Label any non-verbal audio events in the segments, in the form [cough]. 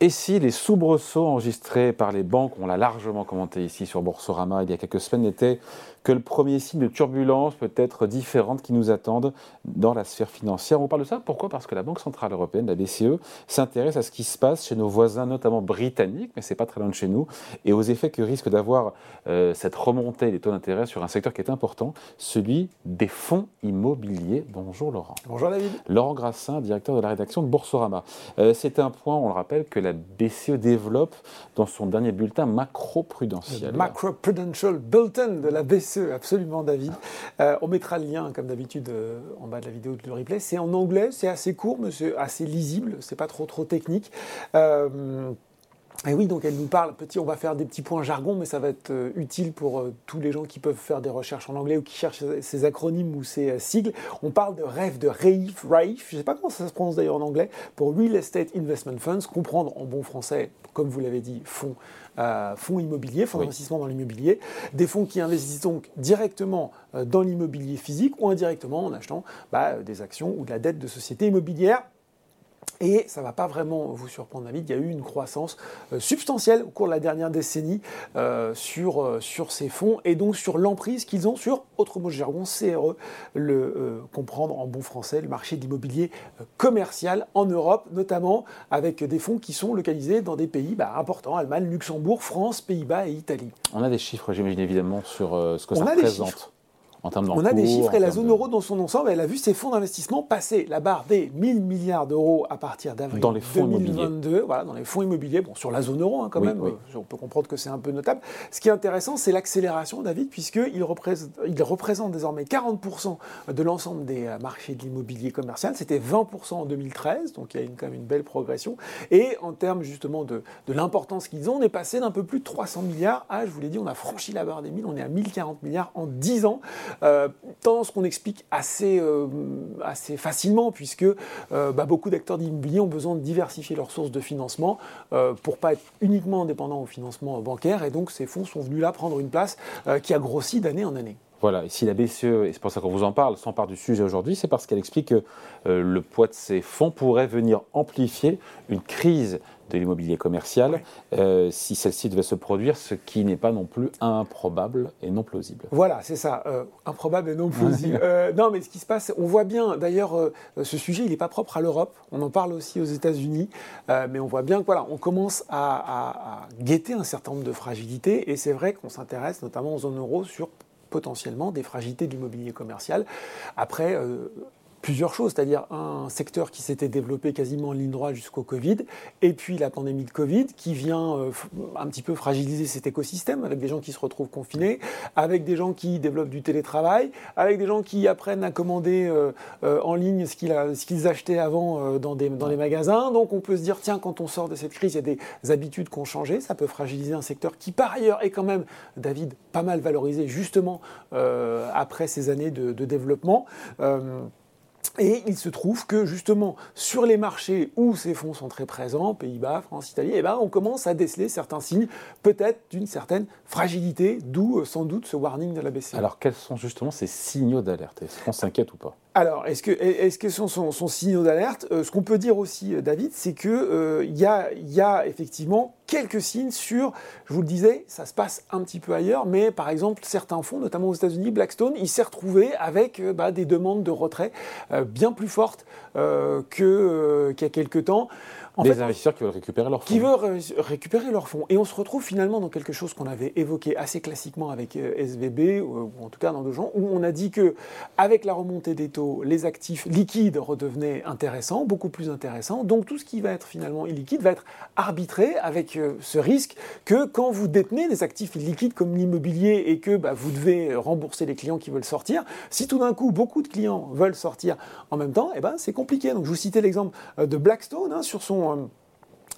Et si les soubresauts enregistrés par les banques, on l'a largement commenté ici sur Boursorama il y a quelques semaines, étaient que le premier signe de turbulence peut-être différente qui nous attendent dans la sphère financière. On parle de ça pourquoi? Parce que la Banque Centrale Européenne, la BCE, s'intéresse à ce qui se passe chez nos voisins, notamment britanniques, mais c'est pas très loin de chez nous, et aux effets que risque d'avoir euh, cette remontée des taux d'intérêt sur un secteur qui est important, celui des fonds immobiliers. Bonjour Laurent. Bonjour David. Laurent Grassin, directeur de la rédaction de Boursorama. Euh, c'est un point, on le rappelle, que la BCE développe dans son dernier bulletin macro-prudentiel. Macro-prudential bulletin de la BCE absolument, David. Euh, on mettra le lien, comme d'habitude, euh, en bas de la vidéo de replay. C'est en anglais, c'est assez court, mais c'est assez lisible. C'est pas trop trop technique. Euh, et oui, donc elle nous parle, petit, on va faire des petits points jargon, mais ça va être utile pour tous les gens qui peuvent faire des recherches en anglais ou qui cherchent ces acronymes ou ces sigles. On parle de rêve de RAIF, RAIF, je ne sais pas comment ça se prononce d'ailleurs en anglais, pour Real Estate Investment Funds, comprendre en bon français, comme vous l'avez dit, fonds fonds immobiliers, fonds d'investissement dans l'immobilier, des fonds qui investissent donc directement euh, dans l'immobilier physique ou indirectement en achetant bah, des actions ou de la dette de sociétés immobilières et ça ne va pas vraiment vous surprendre, David, il y a eu une croissance euh, substantielle au cours de la dernière décennie euh, sur, euh, sur ces fonds et donc sur l'emprise qu'ils ont sur, autre mot de jargon, CRE, le comprendre en bon français, le marché de l'immobilier commercial en Europe, notamment avec des fonds qui sont localisés dans des pays bah, importants, Allemagne, Luxembourg, France, Pays-Bas et Italie. On a des chiffres, j'imagine évidemment, sur ce que ça représente. On a des chiffres et la zone euro dans son ensemble, elle a vu ses fonds d'investissement passer la barre des 1000 milliards d'euros à partir d'avril 2022. Voilà, dans les fonds immobiliers, bon, sur la zone euro hein, quand même, on peut comprendre que c'est un peu notable. Ce qui est intéressant, c'est l'accélération, David, puisqu'il représente, il représente désormais 40% de l'ensemble des euh, marchés de l'immobilier commercial. C'était 20% en 2013, donc il y a une, quand même une belle progression. Et en termes justement de, de l'importance qu'ils ont, on est passé d'un peu plus de 300 milliards à, je vous l'ai dit, on a franchi la barre des 1000, on est à 1040 milliards en 10 ans. Euh, tendance qu'on explique assez, euh, facilement, puisque euh, bah, beaucoup d'acteurs d'immobilier ont besoin de diversifier leurs sources de financement pour pas être uniquement indépendants au financement bancaire, et donc ces fonds sont venus là prendre une place qui a grossi d'année en année. Voilà, et si la BCE, et c'est pour ça qu'on vous en parle, s'empare du sujet aujourd'hui, c'est parce qu'elle explique que le poids de ces fonds pourrait venir amplifier une crise de l'immobilier commercial, euh, si celle-ci devait se produire, ce qui n'est pas non plus improbable et non plausible. Voilà, c'est ça, euh, improbable et non plausible. Euh, non, mais ce qui se passe, on voit bien, d'ailleurs, ce sujet, il n'est pas propre à l'Europe, on en parle aussi aux États-Unis, mais on voit bien que voilà, on commence à, à guetter un certain nombre de fragilités, et c'est vrai qu'on s'intéresse notamment aux zones euro sur potentiellement des fragilités de l'immobilier commercial. Après, plusieurs choses, c'est-à-dire un secteur qui s'était développé quasiment en ligne droite jusqu'au Covid, et puis la pandémie de Covid qui vient euh, un petit peu fragiliser cet écosystème avec des gens qui se retrouvent confinés, avec des gens qui développent du télétravail, avec des gens qui apprennent à commander euh, euh, en ligne ce qu'ils achetaient avant dans, les magasins. Donc on peut se dire, tiens, quand on sort de cette crise, il y a des habitudes qui ont changé, ça peut fragiliser un secteur qui par ailleurs est quand même, David, pas mal valorisé justement après ces années de développement. Et il se trouve que justement sur les marchés où ces fonds sont très présents, Pays-Bas, France, Italie, eh ben, on commence à déceler certains signes peut-être d'une certaine fragilité, d'où euh, sans doute ce warning de la BCE. Alors quels sont justement ces signaux d'alerte? Est-ce qu'on s'inquiète ou pas? Alors, est-ce que, que ce sont, sont, signaux d'alerte euh, Ce qu'on peut dire aussi, euh, David, c'est qu'il euh, y, a, y a effectivement quelques signes sur, je vous le disais, ça se passe un petit peu ailleurs, mais par exemple, certains fonds, notamment aux États-Unis, Blackstone, il s'est retrouvé avec bah, des demandes de retrait bien plus fortes qu'il y a quelques temps des investisseurs qui veulent récupérer leurs fonds. Qui veulent récupérer leurs fonds. Et on se retrouve finalement dans quelque chose qu'on avait évoqué assez classiquement avec euh, SVB, euh, ou en tout cas dans deux gens, où on a dit que avec la remontée des taux, les actifs liquides redevenaient intéressants, beaucoup plus intéressants. Donc tout ce qui va être finalement illiquide va être arbitré avec euh, ce risque que quand vous détenez des actifs illiquides comme l'immobilier et que bah, vous devez rembourser les clients qui veulent sortir, si tout d'un coup beaucoup de clients veulent sortir en même temps, eh ben, c'est compliqué. Donc je vous citais l'exemple de Blackstone hein, sur son um,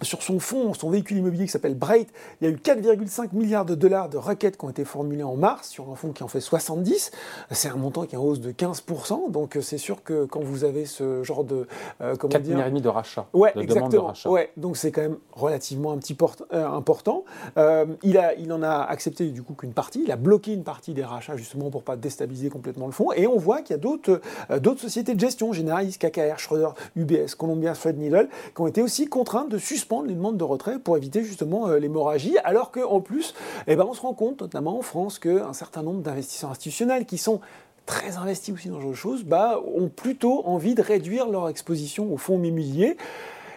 sur son fonds, son véhicule immobilier qui s'appelle Bright, il y a eu 4,5 milliards de dollars de requêtes qui ont été formulées en mars sur un fonds qui en fait 70. C'est un montant qui est en hausse de 15%. Donc euh, c'est sûr que quand vous avez ce genre de euh, comment 4 milliards et demi de rachat. Ouais, exactement. Ouais, donc c'est quand même relativement un petit euh, important. Euh, il a, il en a accepté du coup qu'une partie. Il a bloqué une partie des rachats justement pour pas déstabiliser complètement le fonds. Et on voit qu'il y a d'autres, d'autres sociétés de gestion, Generali, KKR, Schroeder, UBS, Columbia, Needle, qui ont été aussi contraintes de suspendre les demandes de retrait pour éviter justement l'hémorragie, alors qu'en plus, eh ben, on se rend compte, notamment en France, qu'un certain nombre d'investisseurs institutionnels qui sont très investis aussi dans ce choses, bah, ont plutôt envie de réduire leur exposition aux fonds immobiliers.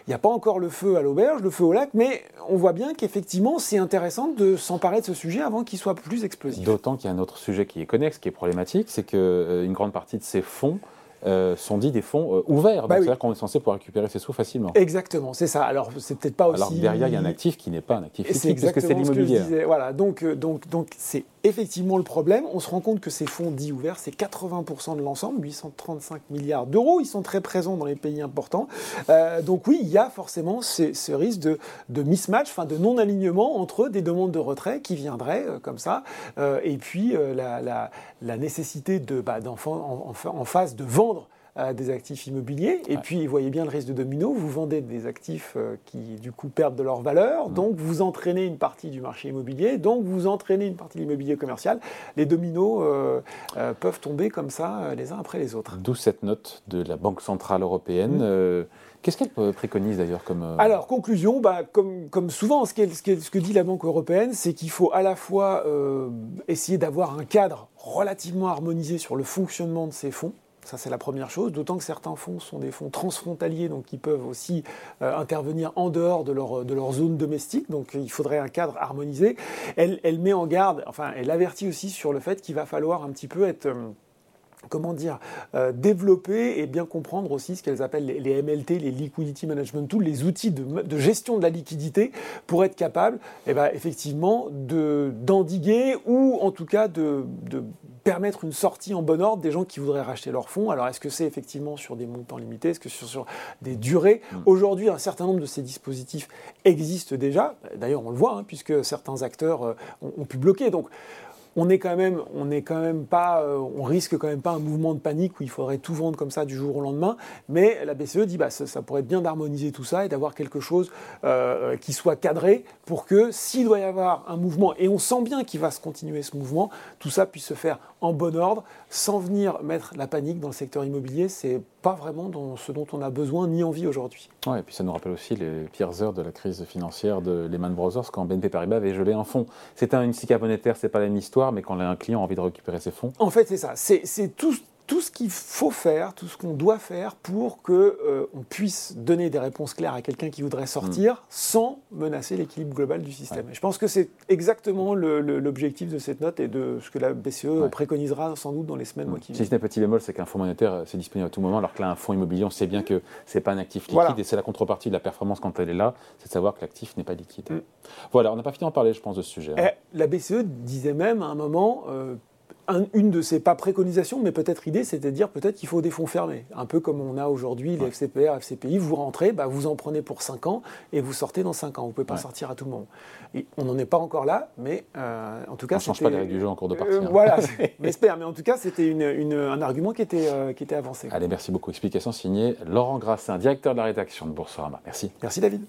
Il n'y a pas encore le feu à l'auberge, le feu au lac, mais on voit bien qu'effectivement, c'est intéressant de s'emparer de ce sujet avant qu'il soit plus explosif. D'autant qu'il y a un autre sujet qui est connexe, qui est problématique, c'est qu'une euh, grande partie de ces fonds euh, sont dits des fonds euh, ouverts. Bah c'est-à-dire qu'on est censé pouvoir récupérer ses sous facilement. Exactement, c'est ça. Alors, c'est peut-être pas aussi. Alors, derrière, il y a un actif qui n'est pas un actif liquide, parce que c'est l'immobilier. Voilà, donc, donc, donc c'est effectivement le problème. On se rend compte que ces fonds dits ouverts, c'est 80% de l'ensemble, 835 milliards d'euros. Ils sont très présents dans les pays importants. Euh, donc oui, il y a forcément ce, risque de, de mismatch, enfin de non-alignement entre des demandes de retrait qui viendraient euh, comme ça, euh, et puis la, la, nécessité de, bah, en, en, en, face de vendre des actifs immobiliers. Et puis, vous voyez bien le risque de domino. Vous vendez des actifs euh, qui, du coup, perdent de leur valeur. Donc, vous entraînez une partie du marché immobilier. Donc, vous entraînez une partie de l'immobilier commercial. Les dominos euh, euh, peuvent tomber comme ça, les uns après les autres. D'où cette note de la Banque Centrale Européenne. Mm. Qu'est-ce qu'elle préconise d'ailleurs comme... Alors, conclusion, bah, comme, comme, souvent, ce, ce, que dit la Banque européenne, c'est qu'il faut à la fois essayer d'avoir un cadre relativement harmonisé sur le fonctionnement de ces fonds, ça, c'est la première chose, d'autant que certains fonds sont des fonds transfrontaliers, donc qui peuvent aussi euh, intervenir en dehors de leur, zone domestique, donc il faudrait un cadre harmonisé. Elle, elle met en garde, enfin, elle avertit aussi sur le fait qu'il va falloir un petit peu être... Euh, comment dire, euh, développer et bien comprendre aussi ce qu'elles appellent les, MLT, les Liquidity Management Tools, les outils de, gestion de la liquidité pour être capable, eh ben, effectivement, d'endiguer ou en tout cas de, de permettre une sortie en bon ordre des gens qui voudraient racheter leurs fonds. Alors, est-ce que c'est effectivement sur des montants limités? Est-ce que c'est sur, des durées? Mm. Aujourd'hui, un certain nombre de ces dispositifs existent déjà. D'ailleurs, on le voit, hein, puisque certains acteurs euh, ont, ont, pu bloquer. Donc, on est quand même, pas, euh, on risque quand même pas un mouvement de panique où il faudrait tout vendre comme ça du jour au lendemain. Mais la BCE dit, bah, ça, pourrait être bien d'harmoniser tout ça et d'avoir quelque chose euh, qui soit cadré pour que s'il doit y avoir un mouvement, et on sent bien qu'il va se continuer ce mouvement, tout ça puisse se faire en bon ordre, sans venir mettre la panique dans le secteur immobilier. C'est pas vraiment dans ce dont on a besoin ni envie aujourd'hui. Ouais, et puis ça nous rappelle aussi les pires heures de la crise financière de Lehman Brothers quand BNP Paribas avait gelé un fonds. C'est un, une SICA monétaire, c'est pas la même histoire, mais quand un client a envie de récupérer ses fonds. En fait, c'est ça. C'est tout, tout ce qu'il faut faire, tout ce qu'on doit faire pour qu'on euh, puisse donner des réponses claires à quelqu'un qui voudrait sortir mm. sans menacer l'équilibre global du système. je pense que c'est exactement l'objectif de cette note et de ce que la BCE préconisera sans doute dans les semaines, mm. mois qui viennent. Si ce n'est petit bémol, c'est qu'un fonds monétaire, euh, c'est disponible à tout moment, alors que là, un fonds immobilier, on sait bien que ce n'est pas un actif liquide et c'est la contrepartie de la performance quand elle est là, c'est de savoir que l'actif n'est pas liquide. Mm. Voilà, on n'a pas fini d'en parler, je pense, de ce sujet. Hein. Eh, la BCE disait même à un moment... Euh, une de ces, pas préconisations, mais peut-être idée, c'est de dire peut-être qu'il faut des fonds fermés. Un peu comme on a aujourd'hui les FCPR, FCPI, vous rentrez, bah, vous en prenez pour 5 ans et vous sortez dans 5 ans. Vous ne pouvez pas sortir à tout le moment. Et on n'en est pas encore là, mais euh, en tout cas. On ne change pas les règles du jeu en cours de partie. Euh, hein. Voilà, [laughs] j'espère. Mais en tout cas, c'était un argument qui était, euh, qui était avancé. Allez, merci beaucoup. Explication signée Laurent Grassin, directeur de la rédaction de Boursorama. Merci. Merci David.